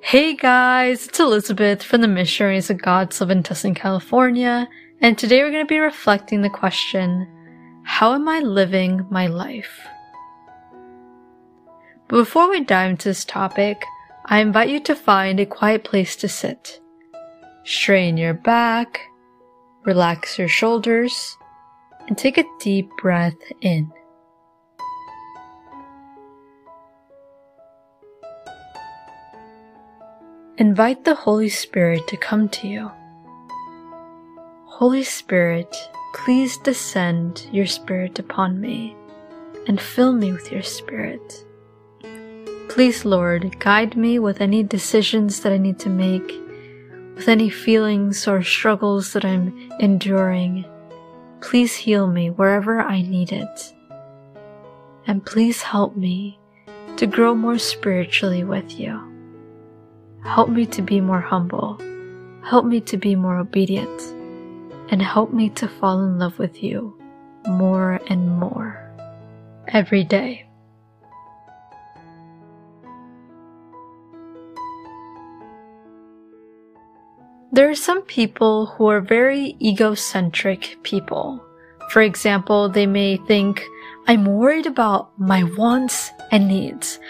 Hey guys, it's Elizabeth from the Missionaries of God's Love in Tustin, California, and today we're going to be reflecting the question How am I living my life? But before we dive into this topic, I invite you to find a quiet place to sit. Strain your back, relax your shoulders, and take a deep breath in. Invite the Holy Spirit to come to you. Holy Spirit, please descend your Spirit upon me and fill me with your Spirit. Please, Lord, guide me with any decisions that I need to make, with any feelings or struggles that I'm enduring. Please heal me wherever I need it. And please help me to grow more spiritually with you. Help me to be more humble. Help me to be more obedient. And help me to fall in love with you more and more every day. There are some people who are very egocentric people. For example, they may think, I'm worried about my wants and needs.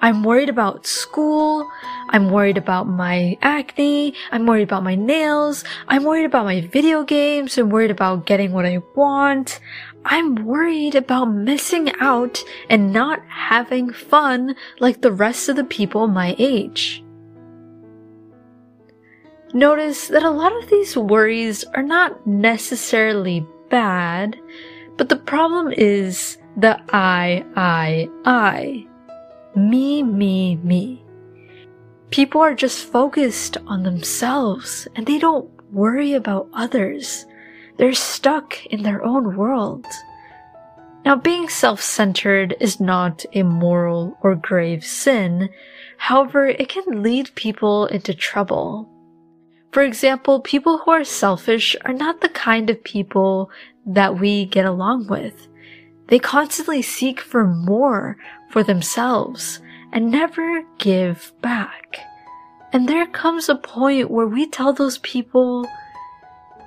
I'm worried about school. I'm worried about my acne. I'm worried about my nails. I'm worried about my video games. I'm worried about getting what I want. I'm worried about missing out and not having fun like the rest of the people my age. Notice that a lot of these worries are not necessarily bad, but the problem is the I, I, I. Me, me, me. People are just focused on themselves and they don't worry about others. They're stuck in their own world. Now, being self-centered is not a moral or grave sin. However, it can lead people into trouble. For example, people who are selfish are not the kind of people that we get along with. They constantly seek for more for themselves and never give back. And there comes a point where we tell those people,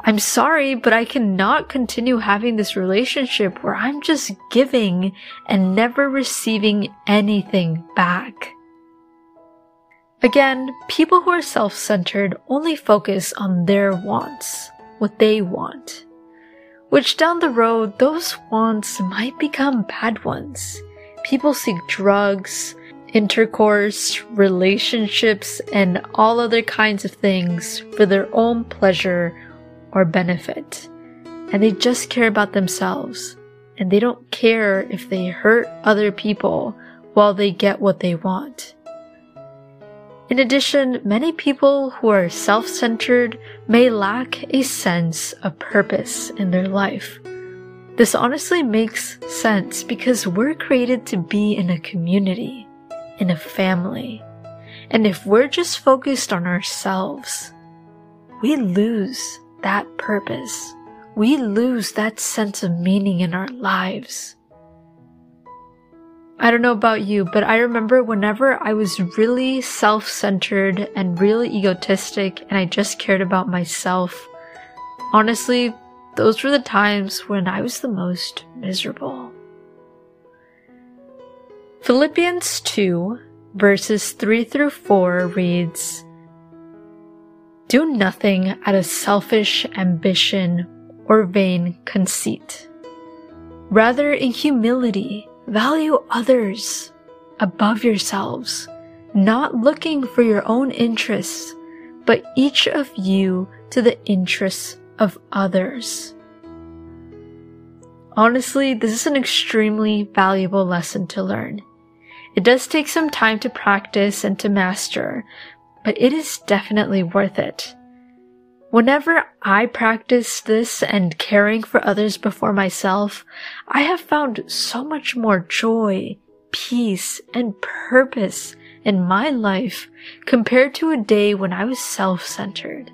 I'm sorry, but I cannot continue having this relationship where I'm just giving and never receiving anything back. Again, people who are self-centered only focus on their wants, what they want which down the road, those wants might become bad ones. People seek drugs, intercourse, relationships, and all other kinds of things for their own pleasure or benefit. And they just care about themselves. And they don't care if they hurt other people while they get what they want. In addition, many people who are self-centered may lack a sense of purpose in their life. This honestly makes sense because we're created to be in a community, in a family. And if we're just focused on ourselves, we lose that purpose. We lose that sense of meaning in our lives. I don't know about you, but I remember whenever I was really self centered and really egotistic and I just cared about myself, honestly, those were the times when I was the most miserable. Philippians 2, verses 3 through 4 reads Do nothing out of selfish ambition or vain conceit. Rather, in humility, Value others above yourselves, not looking for your own interests, but each of you to the interests of others. Honestly, this is an extremely valuable lesson to learn. It does take some time to practice and to master, but it is definitely worth it. Whenever I practice this and caring for others before myself, I have found so much more joy, peace, and purpose in my life compared to a day when I was self-centered.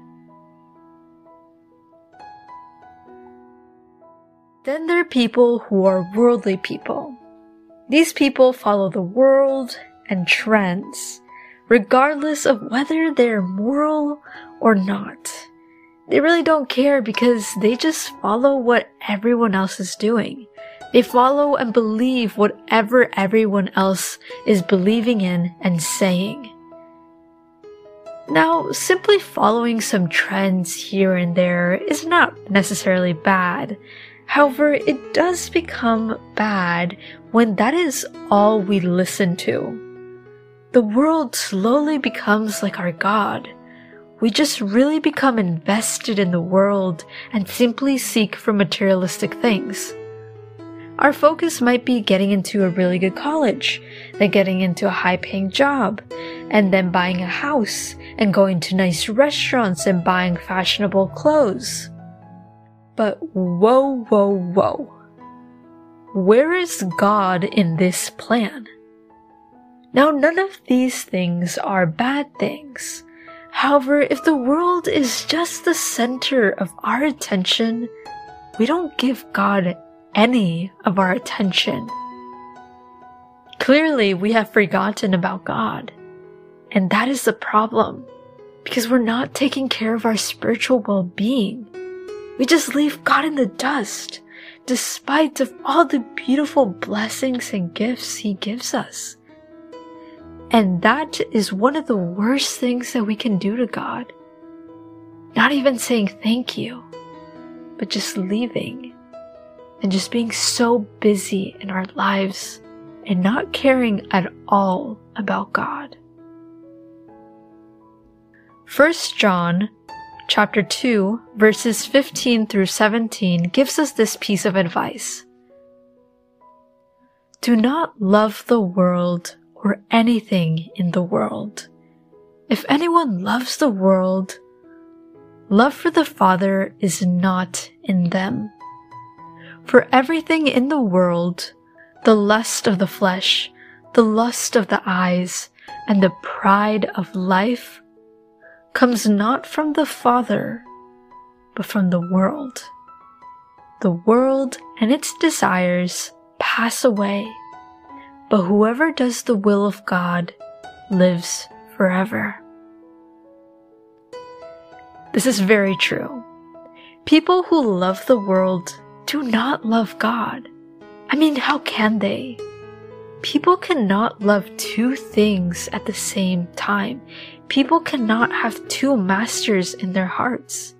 Then there are people who are worldly people. These people follow the world and trends, regardless of whether they're moral or not. They really don't care because they just follow what everyone else is doing. They follow and believe whatever everyone else is believing in and saying. Now, simply following some trends here and there is not necessarily bad. However, it does become bad when that is all we listen to. The world slowly becomes like our God. We just really become invested in the world and simply seek for materialistic things. Our focus might be getting into a really good college, then getting into a high paying job, and then buying a house and going to nice restaurants and buying fashionable clothes. But whoa, whoa, whoa. Where is God in this plan? Now, none of these things are bad things. However, if the world is just the center of our attention, we don't give God any of our attention. Clearly, we have forgotten about God. And that is the problem. Because we're not taking care of our spiritual well-being. We just leave God in the dust, despite of all the beautiful blessings and gifts He gives us. And that is one of the worst things that we can do to God. Not even saying thank you, but just leaving and just being so busy in our lives and not caring at all about God. 1 John chapter 2 verses 15 through 17 gives us this piece of advice. Do not love the world or anything in the world. If anyone loves the world, love for the Father is not in them. For everything in the world, the lust of the flesh, the lust of the eyes, and the pride of life comes not from the Father, but from the world. The world and its desires pass away, but whoever does the will of God lives forever. This is very true. People who love the world do not love God. I mean, how can they? People cannot love two things at the same time. People cannot have two masters in their hearts.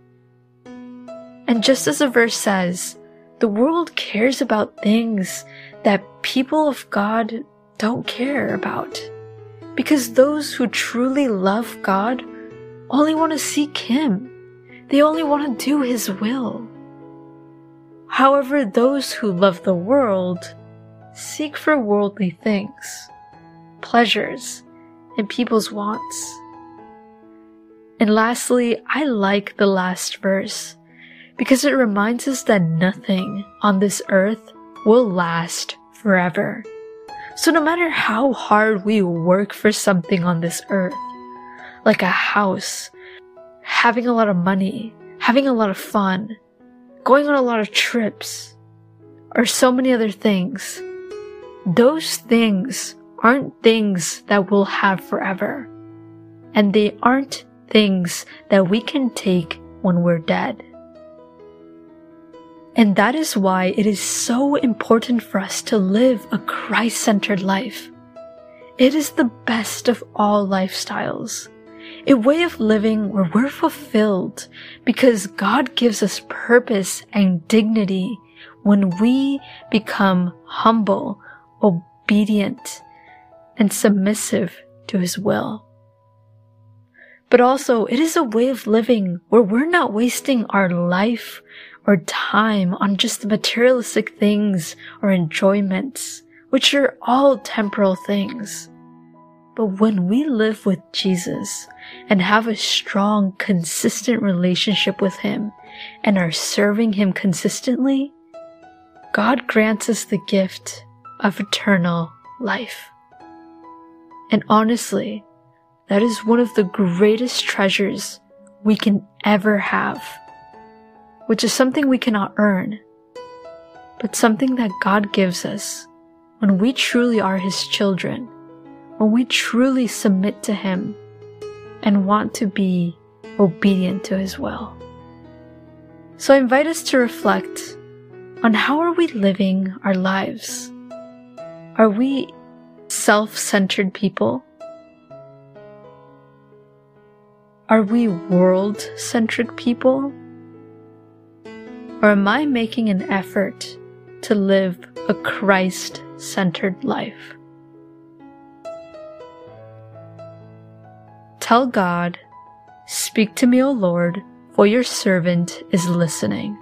And just as the verse says, the world cares about things that people of God don't care about. Because those who truly love God only want to seek Him. They only want to do His will. However, those who love the world seek for worldly things, pleasures, and people's wants. And lastly, I like the last verse because it reminds us that nothing on this earth will last forever. So no matter how hard we work for something on this earth, like a house, having a lot of money, having a lot of fun, going on a lot of trips, or so many other things. Those things aren't things that we'll have forever. And they aren't things that we can take when we're dead. And that is why it is so important for us to live a Christ centered life. It is the best of all lifestyles a way of living where we're fulfilled because God gives us purpose and dignity when we become humble, obedient, and submissive to His will. But also, it is a way of living where we're not wasting our life or time on just the materialistic things or enjoyments, which are all temporal things. But when we live with Jesus, and have a strong, consistent relationship with Him and are serving Him consistently, God grants us the gift of eternal life. And honestly, that is one of the greatest treasures we can ever have, which is something we cannot earn, but something that God gives us when we truly are His children, when we truly submit to Him and want to be obedient to His will. So I invite us to reflect on how are we living our lives? Are we self-centered people? Are we world-centered people? Or am I making an effort to live a Christ-centered life? Tell God, Speak to me, O Lord, for your servant is listening.